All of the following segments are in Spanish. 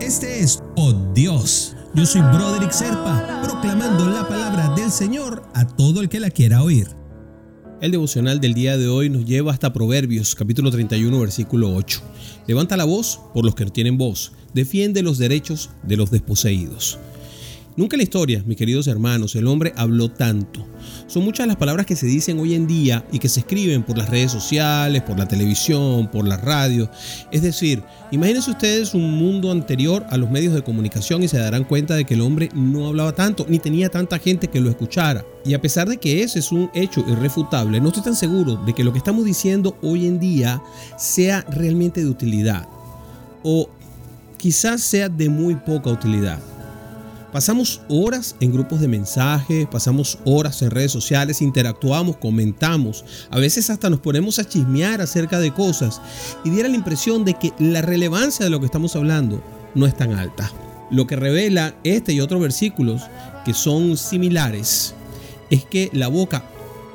Este es Oh Dios. Yo soy Broderick Serpa, proclamando la palabra del Señor a todo el que la quiera oír. El devocional del día de hoy nos lleva hasta Proverbios, capítulo 31, versículo 8. Levanta la voz por los que no tienen voz, defiende los derechos de los desposeídos. Nunca en la historia, mis queridos hermanos, el hombre habló tanto. Son muchas las palabras que se dicen hoy en día y que se escriben por las redes sociales, por la televisión, por la radio. Es decir, imagínense ustedes un mundo anterior a los medios de comunicación y se darán cuenta de que el hombre no hablaba tanto, ni tenía tanta gente que lo escuchara. Y a pesar de que ese es un hecho irrefutable, no estoy tan seguro de que lo que estamos diciendo hoy en día sea realmente de utilidad. O quizás sea de muy poca utilidad. Pasamos horas en grupos de mensajes, pasamos horas en redes sociales, interactuamos, comentamos, a veces hasta nos ponemos a chismear acerca de cosas y diera la impresión de que la relevancia de lo que estamos hablando no es tan alta. Lo que revela este y otros versículos que son similares es que la boca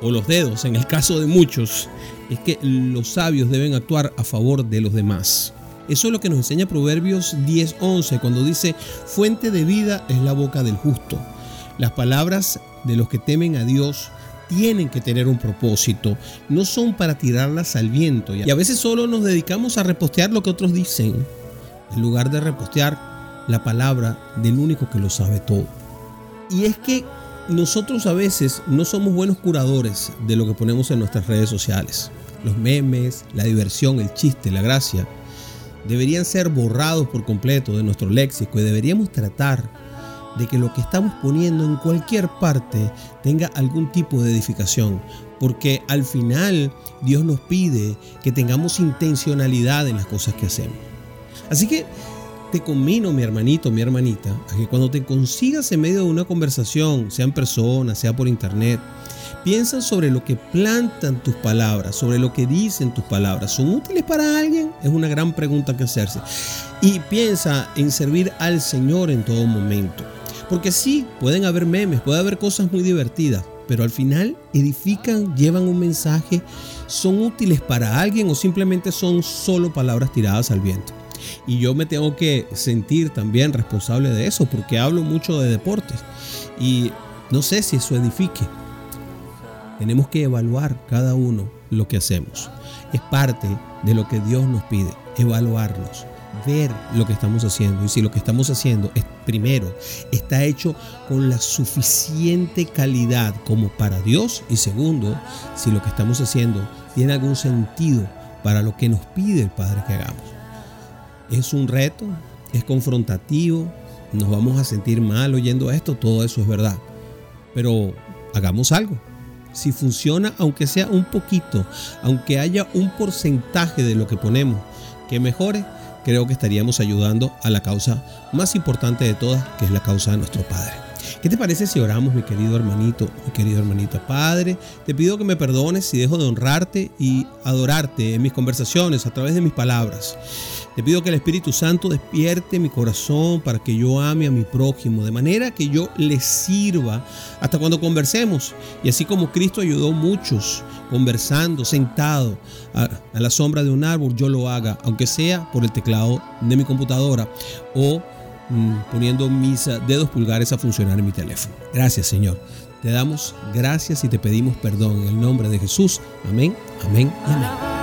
o los dedos, en el caso de muchos, es que los sabios deben actuar a favor de los demás. Eso es lo que nos enseña Proverbios 10:11 cuando dice, fuente de vida es la boca del justo. Las palabras de los que temen a Dios tienen que tener un propósito, no son para tirarlas al viento. Y a veces solo nos dedicamos a repostear lo que otros dicen, en lugar de repostear la palabra del único que lo sabe todo. Y es que nosotros a veces no somos buenos curadores de lo que ponemos en nuestras redes sociales. Los memes, la diversión, el chiste, la gracia deberían ser borrados por completo de nuestro léxico y deberíamos tratar de que lo que estamos poniendo en cualquier parte tenga algún tipo de edificación, porque al final Dios nos pide que tengamos intencionalidad en las cosas que hacemos. Así que te conmino, mi hermanito, mi hermanita, a que cuando te consigas en medio de una conversación, sea en persona, sea por internet, Piensa sobre lo que plantan tus palabras, sobre lo que dicen tus palabras. ¿Son útiles para alguien? Es una gran pregunta que hacerse. Y piensa en servir al Señor en todo momento. Porque sí, pueden haber memes, puede haber cosas muy divertidas, pero al final edifican, llevan un mensaje, son útiles para alguien o simplemente son solo palabras tiradas al viento. Y yo me tengo que sentir también responsable de eso porque hablo mucho de deportes y no sé si eso edifique. Tenemos que evaluar cada uno lo que hacemos. Es parte de lo que Dios nos pide, evaluarnos, ver lo que estamos haciendo. Y si lo que estamos haciendo es, primero, está hecho con la suficiente calidad como para Dios. Y segundo, si lo que estamos haciendo tiene algún sentido para lo que nos pide el Padre que hagamos. Es un reto, es confrontativo, nos vamos a sentir mal oyendo esto, todo eso es verdad. Pero hagamos algo si funciona, aunque sea un poquito, aunque haya un porcentaje de lo que ponemos que mejore, creo que estaríamos ayudando a la causa más importante de todas, que es la causa de nuestro Padre. ¿Qué te parece si oramos, mi querido hermanito, mi querido hermanita? Padre, te pido que me perdones si dejo de honrarte y adorarte en mis conversaciones a través de mis palabras. Te pido que el Espíritu Santo despierte mi corazón para que yo ame a mi prójimo, de manera que yo le sirva hasta cuando conversemos. Y así como Cristo ayudó a muchos conversando, sentado a, a la sombra de un árbol, yo lo haga, aunque sea por el teclado de mi computadora o poniendo mis eh, dedos pulgares a funcionar en mi teléfono. Gracias Señor. Te damos gracias y te pedimos perdón en el nombre de Jesús. Amén, amén y amén.